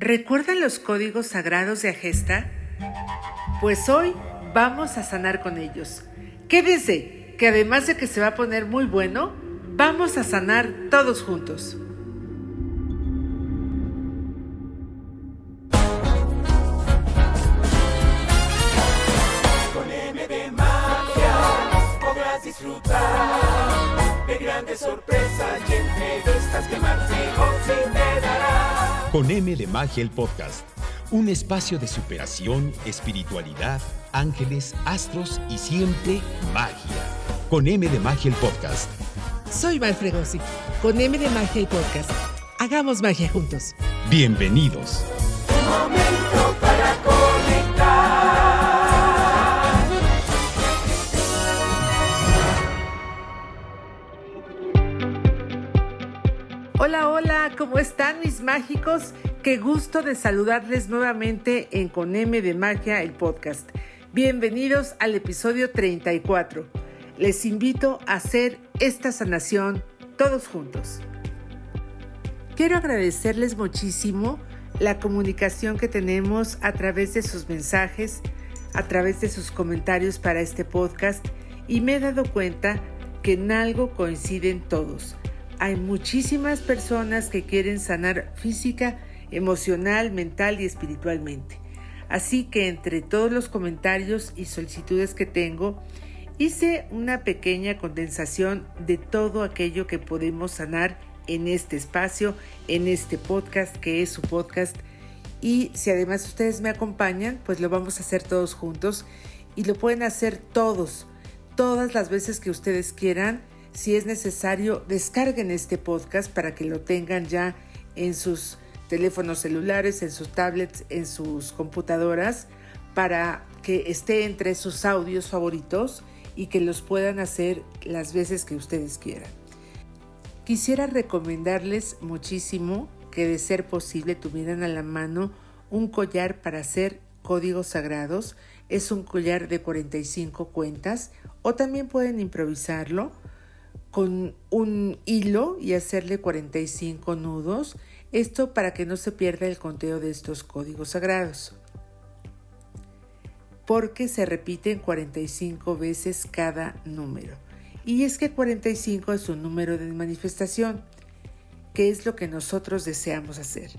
¿Recuerdan los códigos sagrados de Agesta? Pues hoy vamos a sanar con ellos. Quédense, que además de que se va a poner muy bueno, vamos a sanar todos juntos. Con M de podrás disfrutar de grandes sorpresas y entrevistas que. Con M de Magia el podcast. Un espacio de superación, espiritualidad, ángeles, astros y siempre magia. Con M de Magia el podcast. Soy Val Fregosi, con M de Magia y Podcast. Hagamos magia juntos. Bienvenidos. Momento Hola, hola, ¿cómo están mis mágicos? Qué gusto de saludarles nuevamente en Con M de Magia, el podcast. Bienvenidos al episodio 34. Les invito a hacer esta sanación todos juntos. Quiero agradecerles muchísimo la comunicación que tenemos a través de sus mensajes, a través de sus comentarios para este podcast y me he dado cuenta que en algo coinciden todos. Hay muchísimas personas que quieren sanar física, emocional, mental y espiritualmente. Así que entre todos los comentarios y solicitudes que tengo, hice una pequeña condensación de todo aquello que podemos sanar en este espacio, en este podcast que es su podcast. Y si además ustedes me acompañan, pues lo vamos a hacer todos juntos y lo pueden hacer todos, todas las veces que ustedes quieran. Si es necesario, descarguen este podcast para que lo tengan ya en sus teléfonos celulares, en sus tablets, en sus computadoras, para que esté entre sus audios favoritos y que los puedan hacer las veces que ustedes quieran. Quisiera recomendarles muchísimo que de ser posible tuvieran a la mano un collar para hacer códigos sagrados. Es un collar de 45 cuentas o también pueden improvisarlo con un hilo y hacerle 45 nudos. Esto para que no se pierda el conteo de estos códigos sagrados. Porque se repiten 45 veces cada número. Y es que 45 es un número de manifestación, que es lo que nosotros deseamos hacer.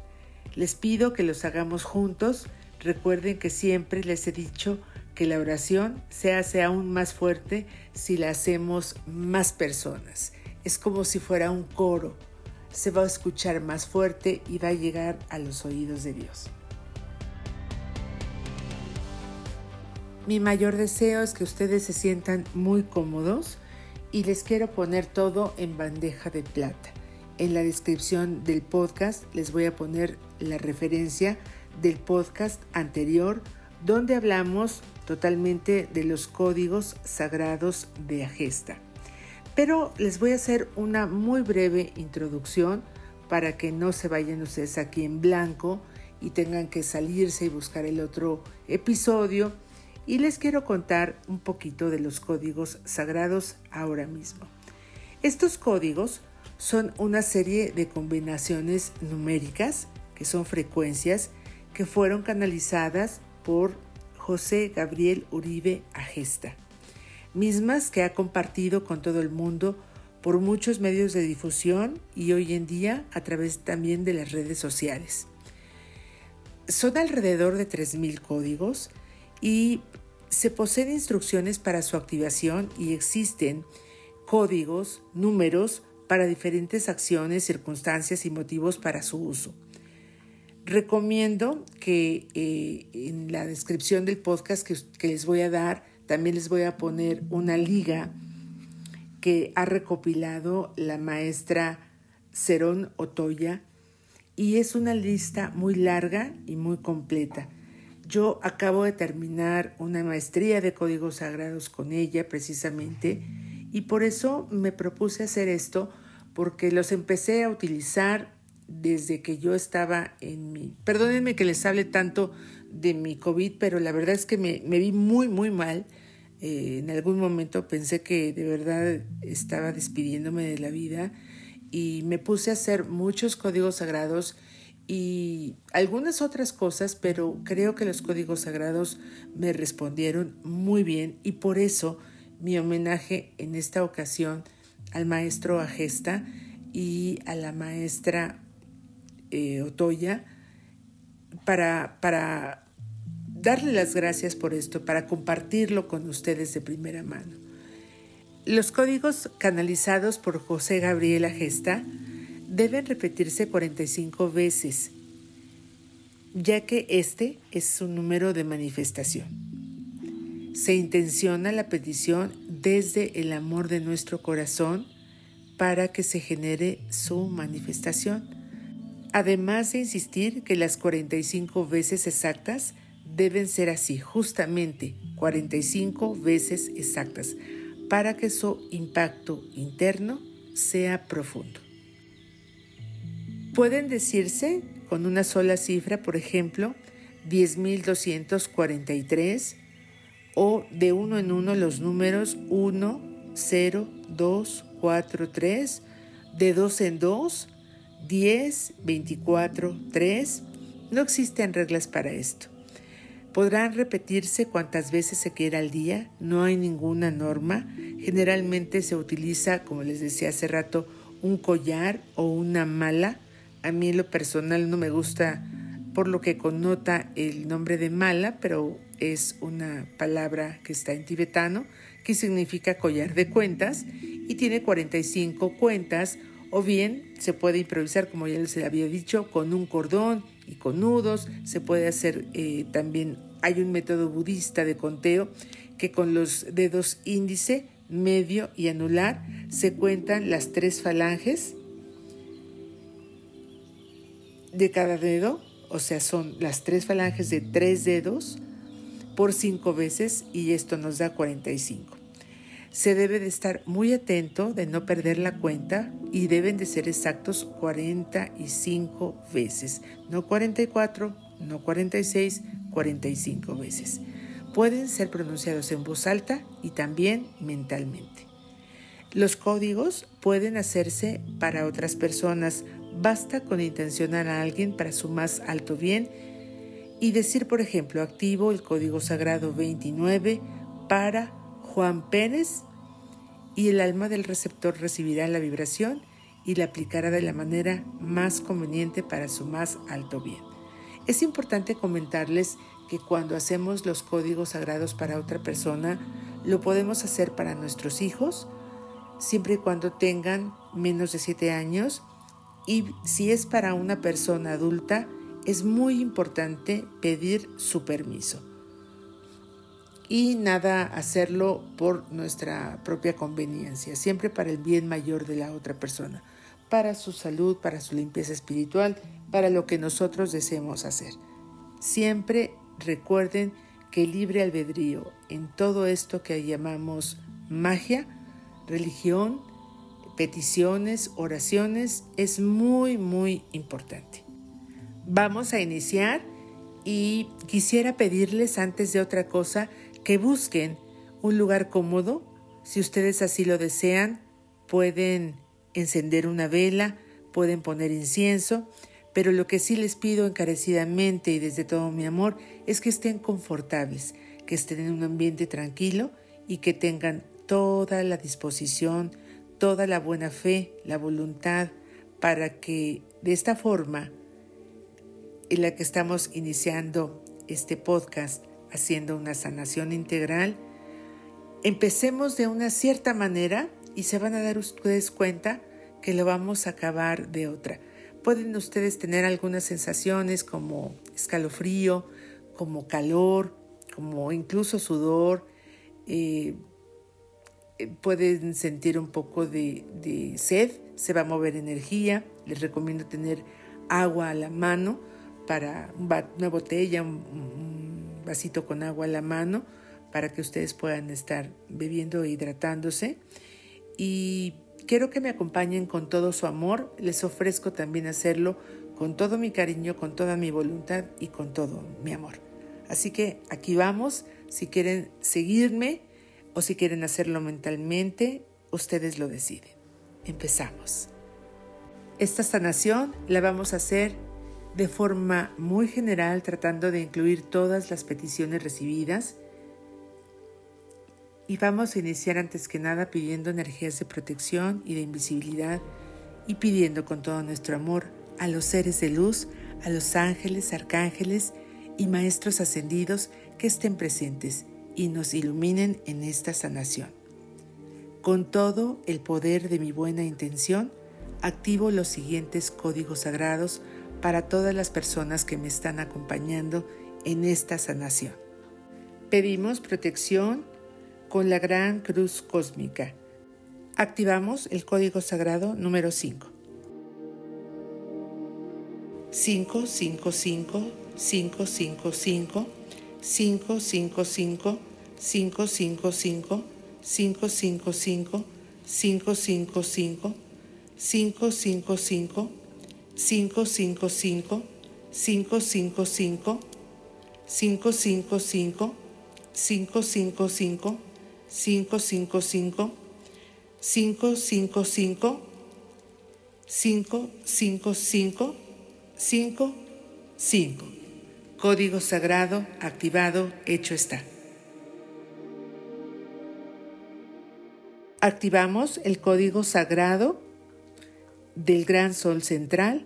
Les pido que los hagamos juntos. Recuerden que siempre les he dicho que la oración se hace aún más fuerte si la hacemos más personas. Es como si fuera un coro. Se va a escuchar más fuerte y va a llegar a los oídos de Dios. Mi mayor deseo es que ustedes se sientan muy cómodos y les quiero poner todo en bandeja de plata. En la descripción del podcast les voy a poner la referencia del podcast anterior donde hablamos totalmente de los códigos sagrados de Agesta. Pero les voy a hacer una muy breve introducción para que no se vayan ustedes aquí en blanco y tengan que salirse y buscar el otro episodio. Y les quiero contar un poquito de los códigos sagrados ahora mismo. Estos códigos son una serie de combinaciones numéricas, que son frecuencias, que fueron canalizadas por José Gabriel Uribe Agesta, mismas que ha compartido con todo el mundo por muchos medios de difusión y hoy en día a través también de las redes sociales. Son alrededor de 3.000 códigos y se poseen instrucciones para su activación y existen códigos, números para diferentes acciones, circunstancias y motivos para su uso. Recomiendo que eh, en la descripción del podcast que, les voy a dar, también les voy a poner una liga que ha recopilado la maestra Cerón Otoya y es una lista muy larga y muy completa. Yo acabo de terminar una maestría de códigos sagrados con ella precisamente y por eso me propuse hacer esto porque los empecé a utilizar desde que yo estaba en mi... Perdónenme que les hable tanto de mi COVID, pero la verdad es que me, vi muy, muy mal. Eh, en algún momento pensé que de verdad estaba despidiéndome de la vida y me puse a hacer muchos códigos sagrados y algunas otras cosas, pero creo que los códigos sagrados me respondieron muy bien y por eso mi homenaje en esta ocasión al maestro Agesta y a la maestra eh, Otoya para, para darle las gracias por esto, para compartirlo con ustedes de primera mano. Los códigos canalizados por José Gabriel Agesta deben repetirse 45 veces, ya que este es su número de manifestación. Se intenciona la petición desde el amor de nuestro corazón para que se genere su manifestación. Además de insistir que las 45 veces exactas deben ser así, justamente 45 veces exactas, para que su impacto interno sea profundo. Pueden decirse con una sola cifra, por ejemplo, 10.243 o de uno en uno los números 1, 0, 2, 4, 3, de dos en dos, 10, 24, 3. No existen reglas para esto. Podrán repetirse cuantas veces se quiera al día, no hay ninguna norma. Generalmente se utiliza, como les decía hace rato, un collar o una mala. A mí en lo personal no me gusta por lo que connota el nombre de mala, pero es una palabra que está en tibetano, que significa collar de cuentas y tiene 45 cuentas o bien se puede improvisar, como ya les había dicho, con un cordón y con nudos. Se puede hacer eh, también, hay un método budista de conteo que con los dedos índice, medio y anular se cuentan las tres falanges de cada dedo, o sea, son las tres falanges de tres dedos por cinco veces y esto nos da 45. Se debe de estar muy atento de no perder la cuenta y deben de ser exactos 45 veces, no 44, no 46, 45 veces. Pueden ser pronunciados en voz alta y también mentalmente. Los códigos pueden hacerse para otras personas. Basta con intencionar a alguien para su más alto bien y decir, por ejemplo, activo el código sagrado 29 para Juan Pérez y el alma del receptor recibirá la vibración y la aplicará de la manera más conveniente para su más alto bien. Es importante comentarles que cuando hacemos los códigos sagrados para otra persona, lo podemos hacer para nuestros hijos, siempre y cuando tengan menos de 7 años, y si es para una persona adulta, es muy importante pedir su permiso y nada hacerlo por nuestra propia conveniencia, siempre para el bien mayor de la otra persona, para su salud, para su limpieza espiritual, para lo que nosotros deseemos hacer. Siempre recuerden que libre albedrío en todo esto que llamamos magia, religión, peticiones, oraciones, es muy, muy importante. Vamos a iniciar y quisiera pedirles antes de otra cosa que busquen un lugar cómodo. Si ustedes así lo desean, pueden encender una vela, pueden poner incienso, pero lo que sí les pido encarecidamente y desde todo mi amor es que estén confortables, que estén en un ambiente tranquilo y que tengan toda la disposición, toda la buena fe, la voluntad, para que de esta forma en la que estamos iniciando este podcast haciendo una sanación integral, empecemos de una cierta manera y se van a dar ustedes cuenta que lo vamos a acabar de otra. Pueden ustedes tener algunas sensaciones como escalofrío, como calor, como incluso sudor. Eh, eh, pueden sentir un poco de, sed, se va a mover energía. Les recomiendo tener agua a la mano para una botella, un vasito con agua a la mano para que ustedes puedan estar bebiendo e hidratándose. Y quiero que me acompañen con todo su amor. Les ofrezco también hacerlo con todo mi cariño, con toda mi voluntad y con todo mi amor. Así que aquí vamos. Si quieren seguirme o si quieren hacerlo mentalmente, ustedes lo deciden. Empezamos. Esta sanación la vamos a hacer de forma muy general tratando de incluir todas las peticiones recibidas. Y vamos a iniciar antes que nada pidiendo energías de protección y de invisibilidad y pidiendo con todo nuestro amor a los seres de luz, a los ángeles, arcángeles y maestros ascendidos que estén presentes y nos iluminen en esta sanación. Con todo el poder de mi buena intención, activo los siguientes códigos sagrados para todas las personas que me están acompañando en esta sanación. Pedimos protección con la gran cruz cósmica. Activamos el código sagrado número 5. 5, 5, 5, 5, 5, 5, 5, 555 555 555 555 555 555 555 5 5 Código sagrado activado, hecho está. Activamos el código sagrado del gran sol central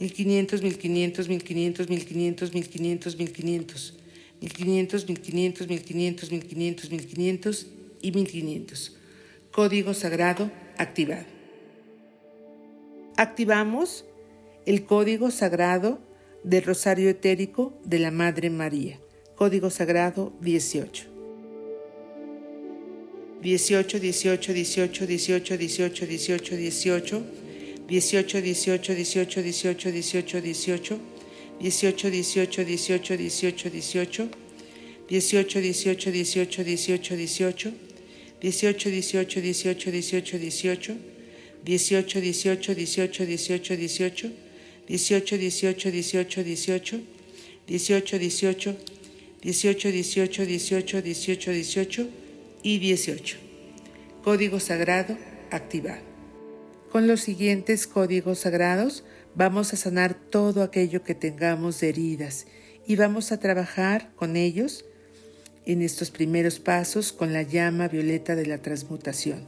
1500, 1500, 1500, 1500, 1500, 1500, 1500, 1500, 1500, 1500 y 1500. Código sagrado activado. Activamos el código sagrado del Rosario Etérico de la Madre María. Código sagrado 18. 18, 18, 18, 18, 18, 18, 18. 18, 18, 18, 18, 18, 18, 18, 18, 18, 18, 18, 18, 18, 18, 18, 18, 18, 18, 18, 18, 18, 18, 18, 18, 18, 18, 18, 18, 18, 18, 18, 18, 18, 18, 18, 18, 18 y 18. Código sagrado activado. Con los siguientes códigos sagrados vamos a sanar todo aquello que tengamos de heridas y vamos a trabajar con ellos en estos primeros pasos con la llama violeta de la transmutación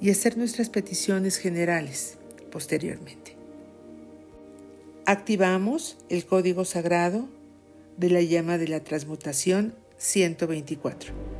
y hacer nuestras peticiones generales posteriormente. Activamos el código sagrado de la llama de la transmutación 124.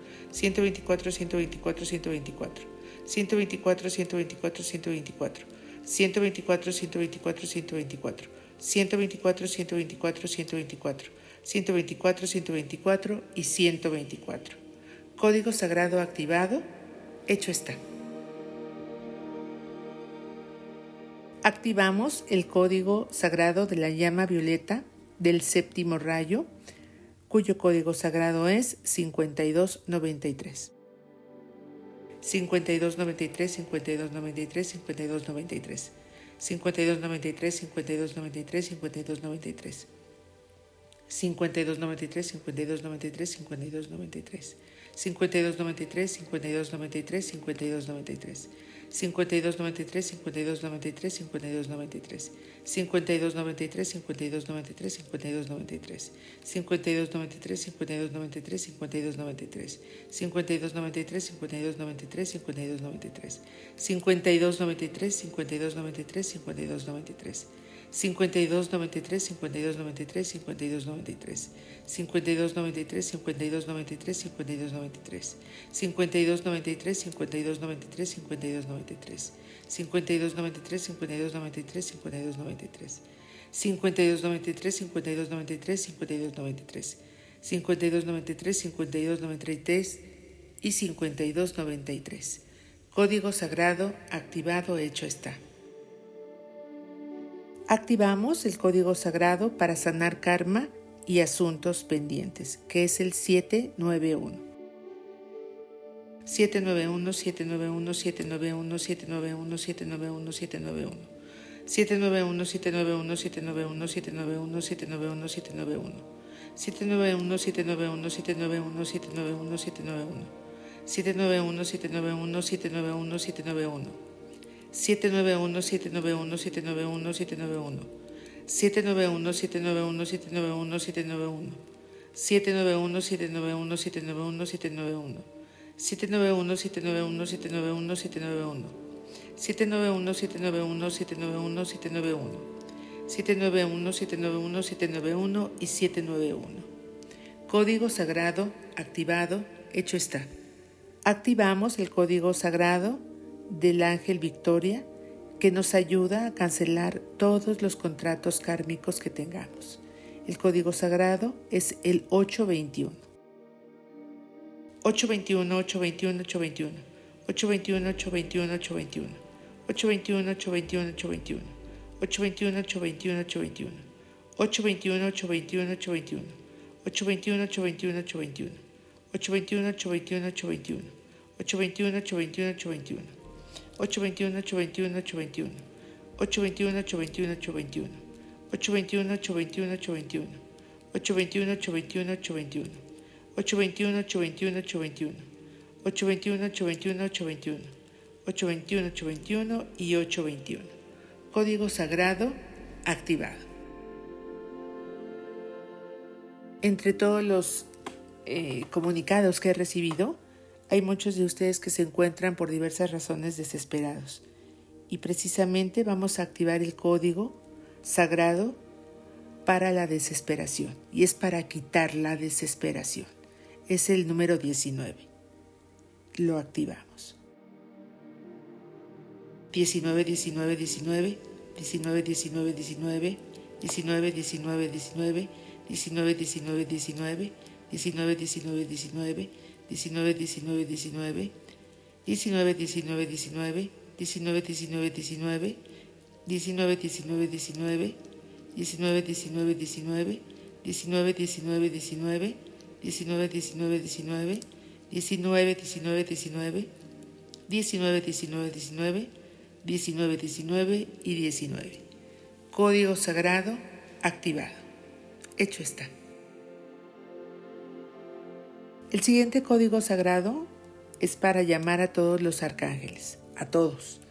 124, 124, 124, 124, 124, 124, 124, 124, 124, 124, 124, 124, 124, 124, 124 y 124. Código sagrado activado. Hecho está. Activamos el código sagrado de la llama violeta del séptimo rayo cuyo código sagrado es 5293. 5293, 5293, 5293. 5293, 5293, 5293. 5293, 5293, 5293. 5293, 5293, 5293. 5293, 5293, 5293. 5293, 5293, 5293. 5293, 5293, 5293. 5293, 5293, 5293. 5293, 5293, 5293. 52 93 52 93 52 93 52 93 52 93 52 93 52 93 52 93 52 93 52 93 52 93 52 93 52 93 52 93 52 93 52 93 52 93 y 52 93 Código sagrado activado hecho está. Activamos el código sagrado para sanar karma y asuntos pendientes, que es el 791. 791, 791, 791, 791, 791, 791. 791, 791, 791, 791, 791, 791. 791, 791, 791, 791, 791. 791, 791, 791, 791. 791 791 791 791 791 791 791 791 791 791 791 791 791 791 791 791 791 791 791 791 791 791 791 y 791 Código sagrado activado hecho está. Activamos el código sagrado del ángel Victoria que nos ayuda a cancelar todos los contratos kármicos que tengamos. El código sagrado es el 821. 821, 821, 821. 821, 821, 821. 821, 821, 821. 821, 821, 821. 821, 821, 821. 821, 821, 821. 821, 821, 821. 821, 821, 821. 821 821 821 821 821 821 821 821 821 821 821 821 821 821 821 821 821 821 821 821 y 821 Código sagrado activado Entre todos los eh, comunicados que he recibido, hay muchos de ustedes que se encuentran por diversas razones desesperados y precisamente vamos a activar el código sagrado para la desesperación y es para quitar la desesperación. Es el número 19. Lo activamos. 19, 19, 19, 19, 19, 19, 19, 19, 19, 19, 19, 19, 19, 19, 19, 19, 19, 19, 19, 19, 19, 19, 19, 19, 19, 19, 19, 19, 19, 19, 19, 19, 19, 19, 19, 19, 19, 19, 19, 19, 19, 19, 19, 19 y 19. Código sagrado activado. Hecho está. El siguiente código sagrado es para llamar a todos los arcángeles, a todos.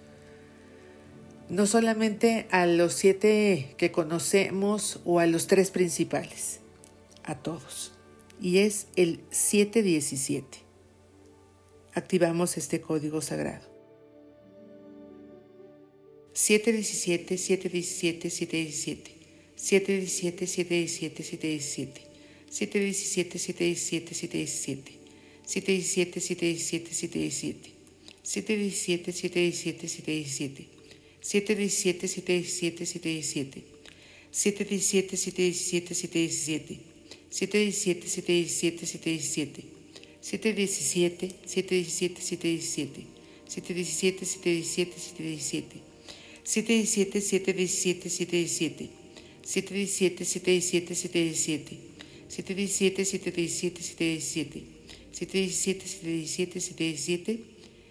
No solamente a los siete que conocemos o a los tres principales, a todos. Y es el 717. Activamos este código sagrado. 717, 717, 717. 717, 717, 717. 717, 717, 717. 717, 717, 717. 717, 717, 717. 717, 717, 717. 717, 717, 717. 717, 717, 717. 717, 717, 717. 717, 717, 717. 717, 717, 717. 717, 717, 717. 717, 717, 717, 717, 717, 717,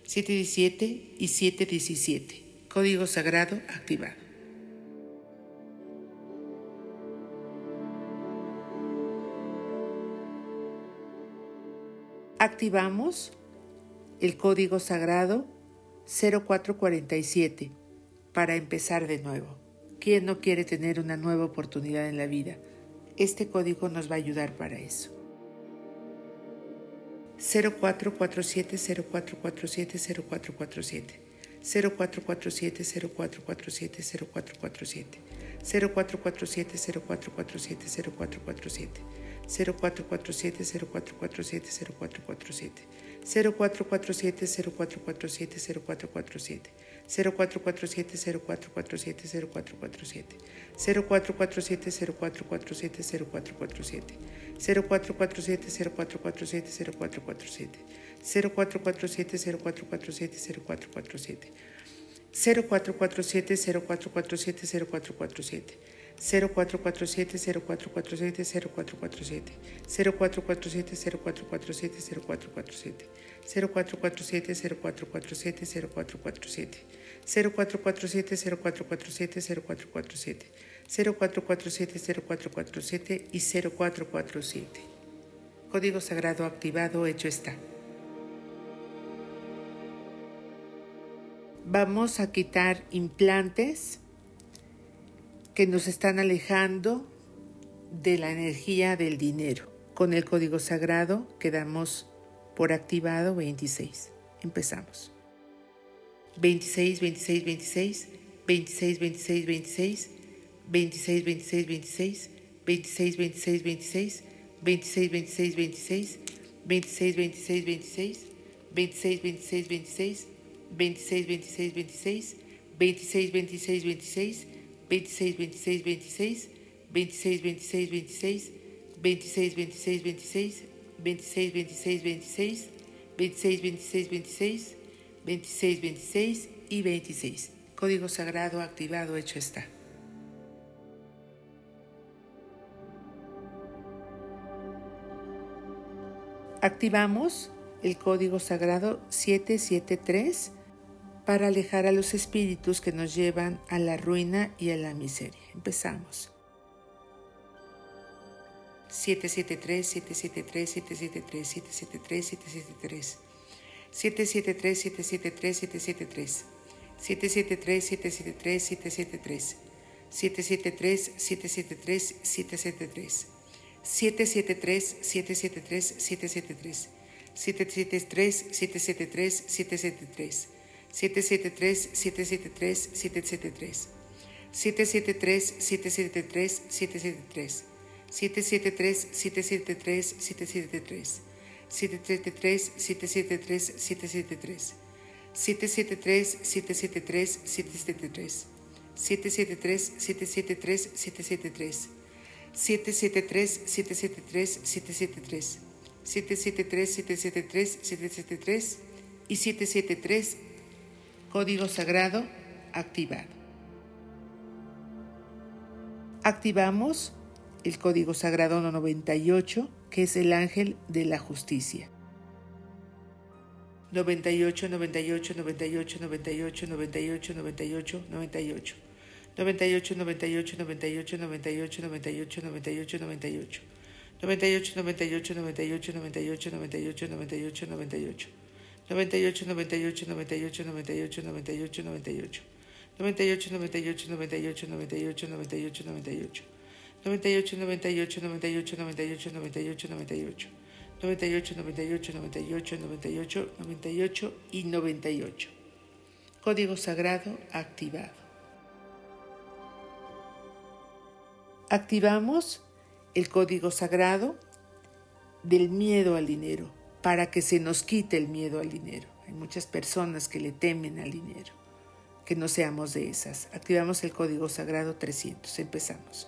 717 y 717. Código sagrado activado. Activamos el código sagrado 0447 para empezar de nuevo. ¿Quién no quiere tener una nueva oportunidad en la vida? Este código nos va a ayudar para eso. 0447 0447 0447 0447 0447 0447 0447 0447 0447 0447 0447 0447 0447 0447-0447-0447, 0447-0447 y 0447. Código sagrado activado, hecho está. Vamos a quitar implantes que nos están alejando de la energía del dinero. Con el código sagrado quedamos por activado 26. Empezamos. 26, 26, 26, 26, 26, 26, 26, 26, 26, 26, 26, 26, 26, 26, 26, 26, 26, 26, 26, 26, 26, 26, 26, 26, 26, 26, 26, 26, 26, 26, 26, 26, 26, 26, 26, 26, 26, 26, 26, 26, 26, 26, 26, 26 y 26. Código sagrado activado, hecho está. Activamos el código sagrado 773 para alejar a los espíritus que nos llevan a la ruina y a la miseria. Empezamos. 773, 773, 773, 773, 773. 773, 773, 773. 773, 773, 773. 773, 773. 773-773-773. 773-773-773. 773-773-773. 773-773-773. 773-773-773 y 773 Código Sagrado activado. Activamos el Código Sagrado 98 que es el ángel de la justicia. 98, 98, 98, 98, 98, 98, 98. 98, 98, 98, 98, 98, 98, 98. 98, 98, 98, 98, 98, 98, 98. 98, 98, 98, 98, 98, 98. 98, 98, 98, 98, 98, 98. 98, 98, 98, 98, 98, 98, 98. 98, 98, 98, 98, 98 y 98. Código sagrado activado. Activamos el código sagrado del miedo al dinero para que se nos quite el miedo al dinero. Hay muchas personas que le temen al dinero. Que no seamos de esas. Activamos el código sagrado 300. Empezamos.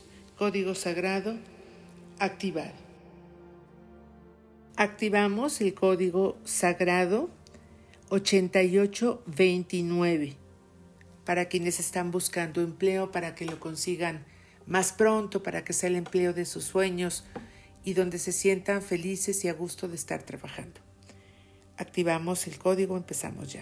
Código sagrado activado. Activamos el código sagrado 8829 para quienes están buscando empleo, para que lo consigan más pronto, para que sea el empleo de sus sueños, y donde se sientan felices y a gusto de estar trabajando. Activamos el código, empezamos ya.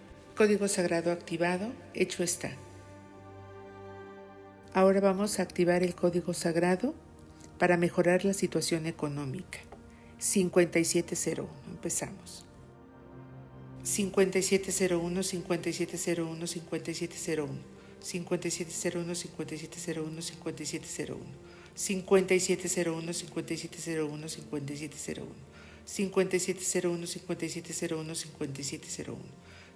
Código sagrado activado, hecho está. Ahora vamos a activar el código sagrado para mejorar la situación económica. 5701, empezamos. 5701, 5701, 5701, 5701, 5701, 5701. 5701 5701 5701 5701 5701 5701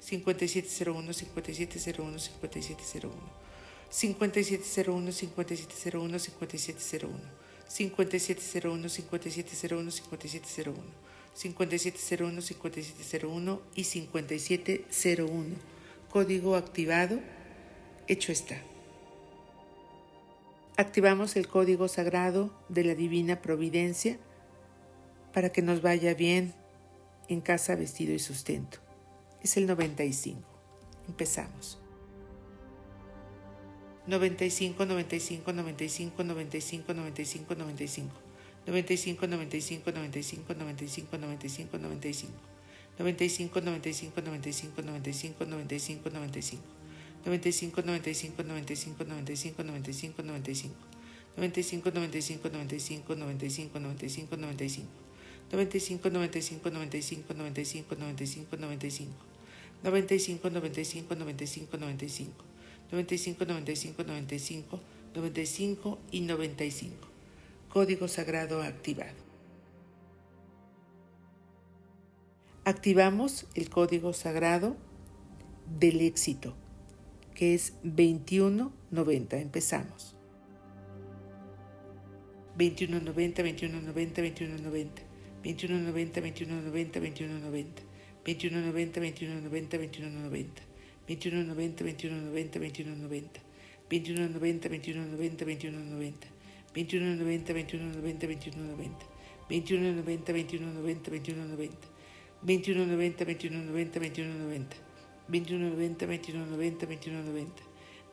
5701 5701 5701 5701 5701 5701 5701 5701 5701 5701 5701 5701 y 5701 código activado hecho está activamos el código sagrado de la divina providencia para que nos vaya bien en casa, vestido y sustento. Es el 95. Empezamos. 95, 95, 95, 95, 95, 95. 95, 95, 95, 95, 95, 95. 95, 95, 95, 95, 95, 95. 95, 95, 95, 95, 95, 95. 95, 95, 95, 95, 95, 95. 95, 95, 95, 95, 95, 95. 95, 95, 95, 95. 95, 95, 95, 95 y 95. Código sagrado activado. Activamos el código sagrado del éxito que es 2190. Empezamos. 2190, 2190, 2190. 2190, 2190, 2190. 2190, 2190, 2190. 2190, 2190, 2190. 2190, 2190, 2190. 2190, 2190, 2190. 2190, 2190, 2190. 2190, 2190, 2190. 2190, 2190, 2190.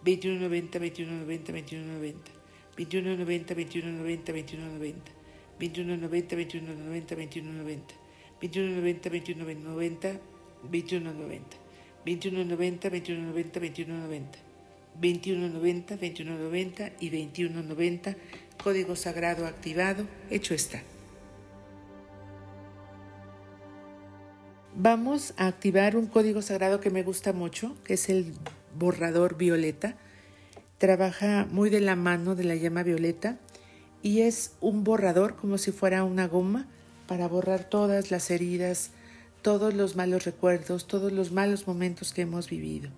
2190, 2190, 2190. 2190, 2190, 2190. 2190, 2190, 2190. 2190, 2190, 2190. 2190, 2190, 2190. 2190, 2190 y 2190. Código sagrado activado. Hecho está. Vamos a activar un código sagrado que me gusta mucho, que es el borrador violeta. Trabaja muy de la mano de la llama violeta y es un borrador como si fuera una goma para borrar todas las heridas, todos los malos recuerdos, todos los malos momentos que hemos vivido,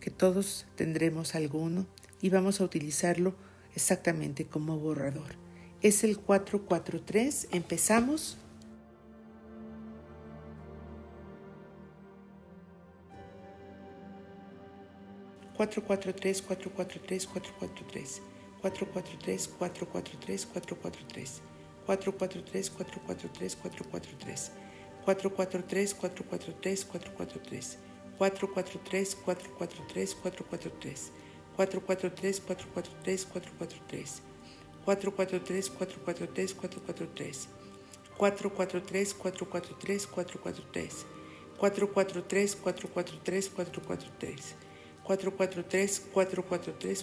que todos tendremos alguno y vamos a utilizarlo exactamente como borrador. Es el 443, empezamos. 443 443 443 443 443 443 443 443 443 443 443 443 443 443 443 443 443 443 443 443 443 443 443 443 443 443 443 443 443 443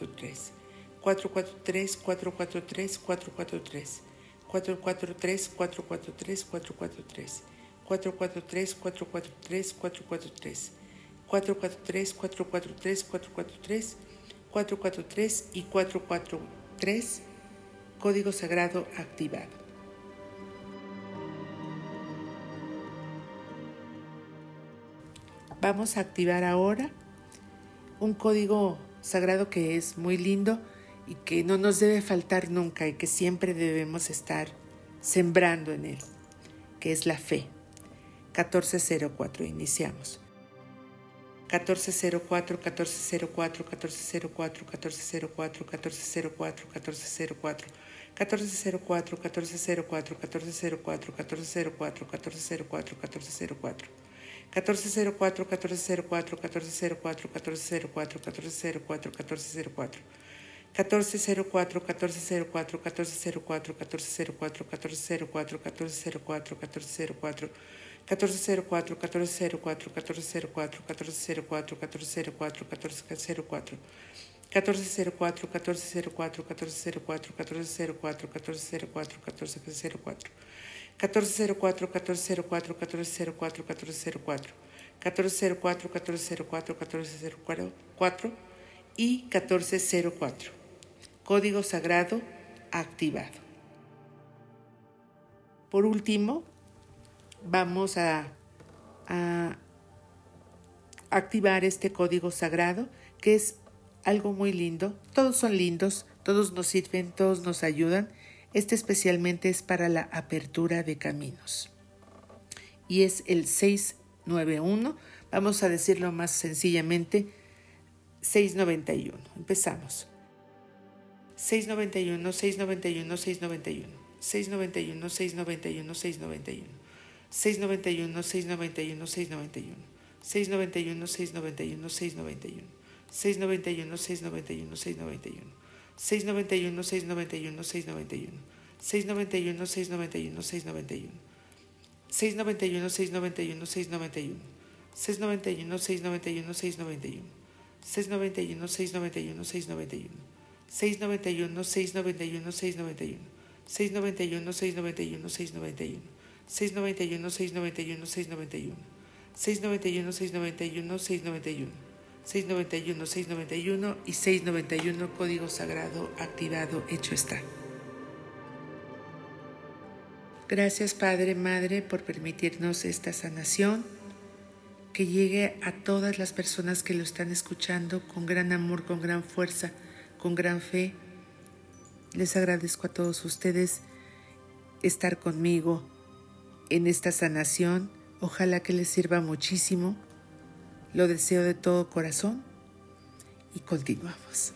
443 443 443 443 443 443 443 443 443 443 443 443 443 443 y 443 código sagrado activado. Vamos a activar ahora un código sagrado que es muy lindo y que no nos debe faltar nunca y que siempre debemos estar sembrando en él, que es la fe. 1404, iniciamos. 1404, 1404, 1404, 1404, 1404, 1404, 1404, 1404, 1404, 1404, 1404, 1404. 1404, 1404, 1404, 1404, 1404, 1404. 1404, 1404, 1404, 1404, 1404, 1404, 1404, 1404, 1404, 1404, 1404, 1404, 1404. 1404, 1404, 1404, 1404, 1404, 1404. 1404, 1404, 1404, 1404. 1404, 1404, 1404 y 1404. Código sagrado activado. Por último, vamos a, activar este código sagrado que es algo muy lindo. Todos son lindos, todos nos sirven, todos nos ayudan. Este especialmente es para la apertura de caminos. Y es el 691. Vamos a decirlo más sencillamente. 691. Empezamos. 691, 691, 691. 691, 691, 691. 691, 691, 691. 691, 691, 691. 691, 691, 691. 691, 691, 691. 691, 691, 691. 691, 691, 691. 691, 691, 691. 691, 691, 691. 691, 691, 691. 691, 691, 691. 691, 691, 691. 691, 691, 691. 691, 691 y 691 código sagrado activado, hecho está. Gracias Padre, Madre, por permitirnos esta sanación, que llegue a todas las personas que lo están escuchando con gran amor, con gran fuerza, con gran fe. Les agradezco a todos ustedes estar conmigo en esta sanación. Ojalá que les sirva muchísimo lo deseo de todo corazón y continuamos.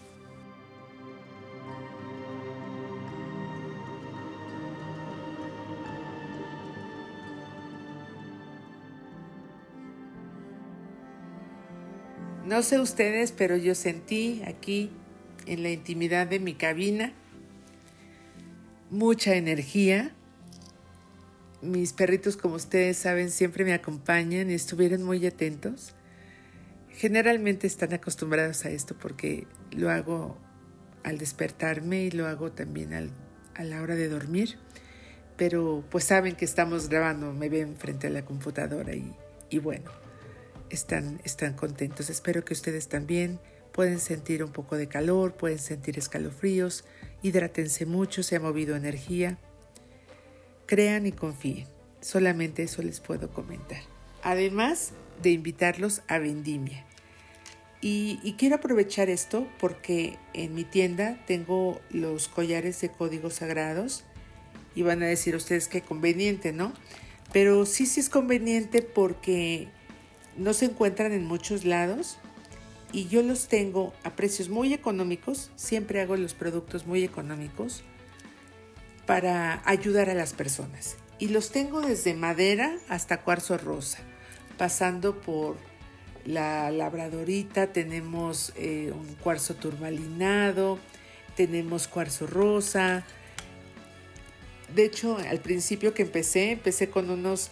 No sé ustedes, pero yo sentí aquí en la intimidad de mi cabina mucha energía. Mis perritos, como ustedes saben, siempre me acompañan y estuvieron muy atentos. Generalmente están acostumbrados a esto porque lo hago al despertarme y lo hago también a la hora de dormir. Pero pues saben que estamos grabando, me ven frente a la computadora y, y bueno, están, están contentos. Espero que ustedes también pueden sentir un poco de calor, pueden sentir escalofríos, hidrátense mucho, se ha movido energía. Crean y confíen. Solamente eso les puedo comentar. Además de invitarlos a Vendimia. Y, quiero aprovechar esto porque en mi tienda tengo los collares de códigos sagrados y van a decir ustedes que conveniente, ¿no? Pero sí, sí es conveniente porque no se encuentran en muchos lados y yo los tengo a precios muy económicos, siempre hago los productos muy económicos para ayudar a las personas. Y los tengo desde madera hasta cuarzo rosa, pasando por la labradorita, tenemos eh, un cuarzo turmalinado, tenemos cuarzo rosa. De hecho, al principio que empecé, empecé con unos,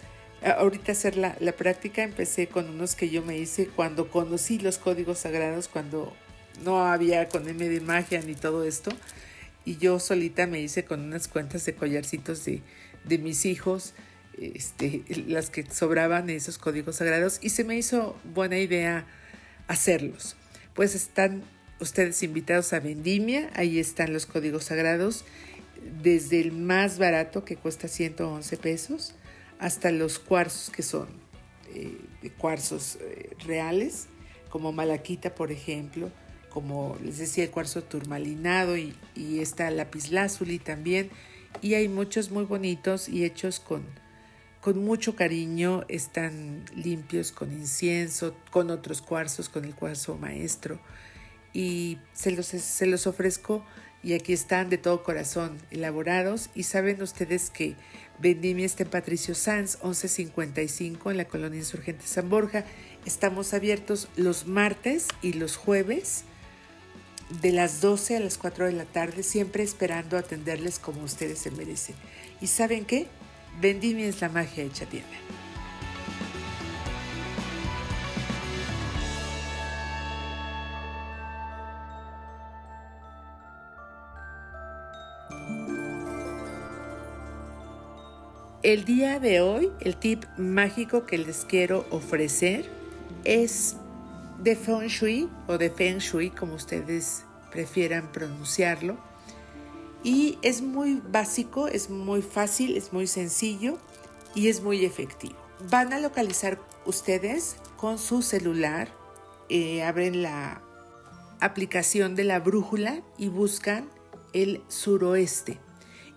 ahorita hacer la, la práctica, empecé con unos que yo me hice cuando conocí los códigos sagrados, cuando no había con M de magia ni todo esto. Y yo solita me hice con unas cuentas de collarcitos de, de mis hijos, este, las que sobraban esos códigos sagrados, y se me hizo buena idea hacerlos. Pues están ustedes invitados a Vendimia, ahí están los códigos sagrados, desde el más barato que cuesta 111 pesos hasta los cuarzos que son eh, cuarzos eh, reales, como malaquita, por ejemplo, como les decía, el cuarzo turmalinado y, y está lapislázuli también. Y hay muchos muy bonitos y hechos con, con mucho cariño, están limpios con incienso, con otros cuarzos, con el cuarzo maestro. Y se los, se los ofrezco y aquí están de todo corazón elaborados. Y saben ustedes que Vendimia está en Patricio Sanz, 1155 en la colonia Insurgente San Borja. Estamos abiertos los martes y los jueves de las 12 a las 4 de la tarde, siempre esperando atenderles como ustedes se merecen. ¿Y saben qué? Vendimia es la magia hecha tienda. El día de hoy, el tip mágico que les quiero ofrecer es de Feng Shui o de Feng Shui, como ustedes prefieran pronunciarlo. Y es muy básico, es muy fácil, es muy sencillo y es muy efectivo. Van a localizar ustedes con su celular, eh, abren la aplicación de la brújula y buscan el suroeste.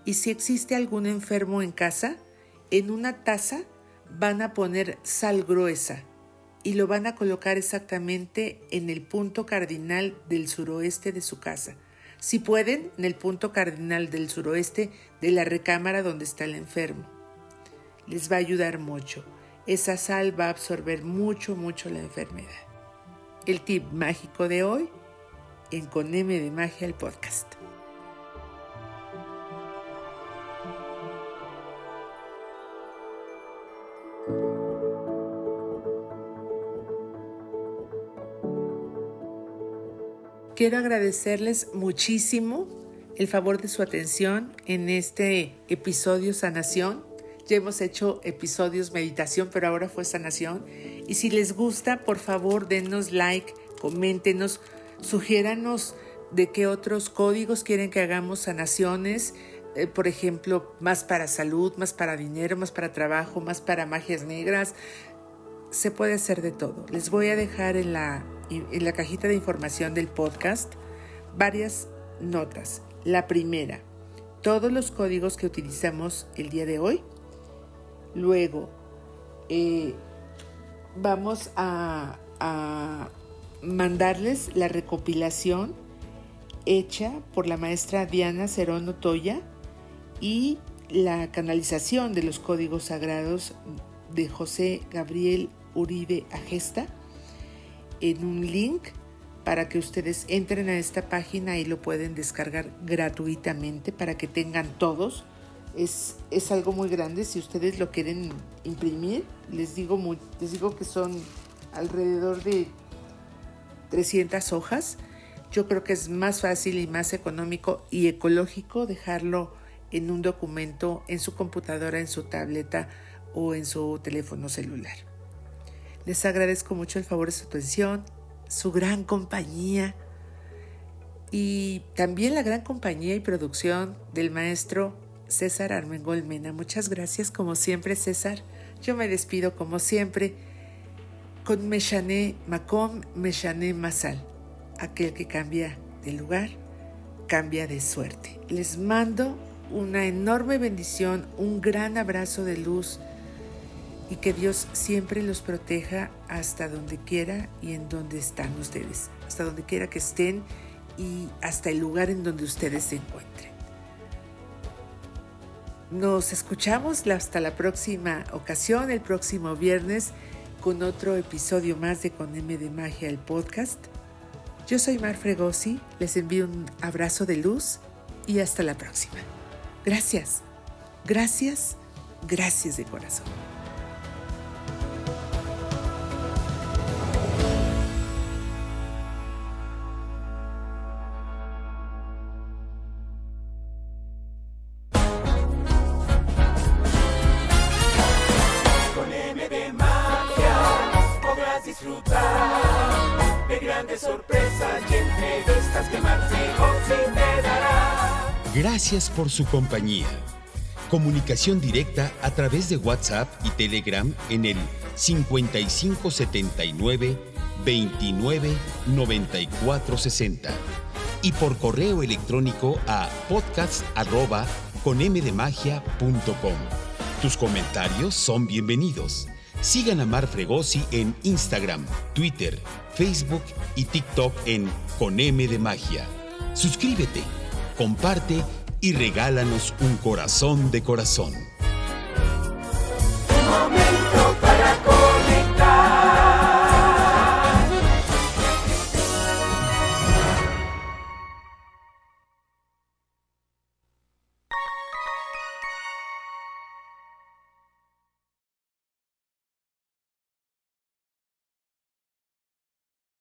Y si existe algún enfermo en casa, en una taza van a poner sal gruesa y lo van a colocar exactamente en el punto cardinal del suroeste de su casa. Si pueden, en el punto cardinal del suroeste de la recámara donde está el enfermo. Les va a ayudar mucho. Esa sal va a absorber mucho, mucho la enfermedad. El tip mágico de hoy en Con M de Magia el podcast. Quiero agradecerles muchísimo el favor de su atención en este episodio Sanación. Ya hemos hecho episodios meditación, pero ahora fue sanación. Y si les gusta, por favor, denos like, coméntenos, sugiéranos de qué otros códigos quieren que hagamos sanaciones. Eh, por ejemplo, más para salud, más para dinero, más para trabajo, más para magias negras. Se puede hacer de todo. Les voy a dejar en la en la cajita de información del podcast varias notas. La primera, todos los códigos que utilizamos el día de hoy. Luego, eh, vamos a, mandarles la recopilación hecha por la maestra Diana Cerón Otoya y la canalización de los códigos sagrados de José Gabriel Uribe Agesta en un link para que ustedes entren a esta página y lo pueden descargar gratuitamente para que tengan todos. Es, es algo muy grande si ustedes lo quieren imprimir. Les digo, muy, les digo que son alrededor de 300 hojas. Yo creo que es más fácil y más económico y ecológico dejarlo en un documento en su computadora, en su tableta o en su teléfono celular. Les agradezco mucho el favor de su atención, su gran compañía y también la gran compañía y producción del maestro César Armengol Mena. Muchas gracias como siempre César. Yo me despido como siempre con Meshané Macom, Meshané Masal. Aquel que cambia de lugar, cambia de suerte. Les mando una enorme bendición, un gran abrazo de luz y que Dios siempre los proteja hasta donde quiera y en donde están ustedes, hasta donde quiera que estén y hasta el lugar en donde ustedes se encuentren. Nos escuchamos hasta la próxima ocasión, el próximo viernes, con otro episodio más de Con M de Magia, el podcast. Yo soy Mar Fregosi, les envío un abrazo de luz y hasta la próxima. Gracias, gracias, gracias de corazón. Gracias por su compañía. Comunicación directa a través de WhatsApp y Telegram en el 5579 29 94 60 y por correo electrónico a podcast arroba. Tus comentarios son bienvenidos. Sigan a Mar Fregosi en Instagram, Twitter, Facebook y TikTok en Con de Magia. Suscríbete, comparte y regálanos un corazón de corazón.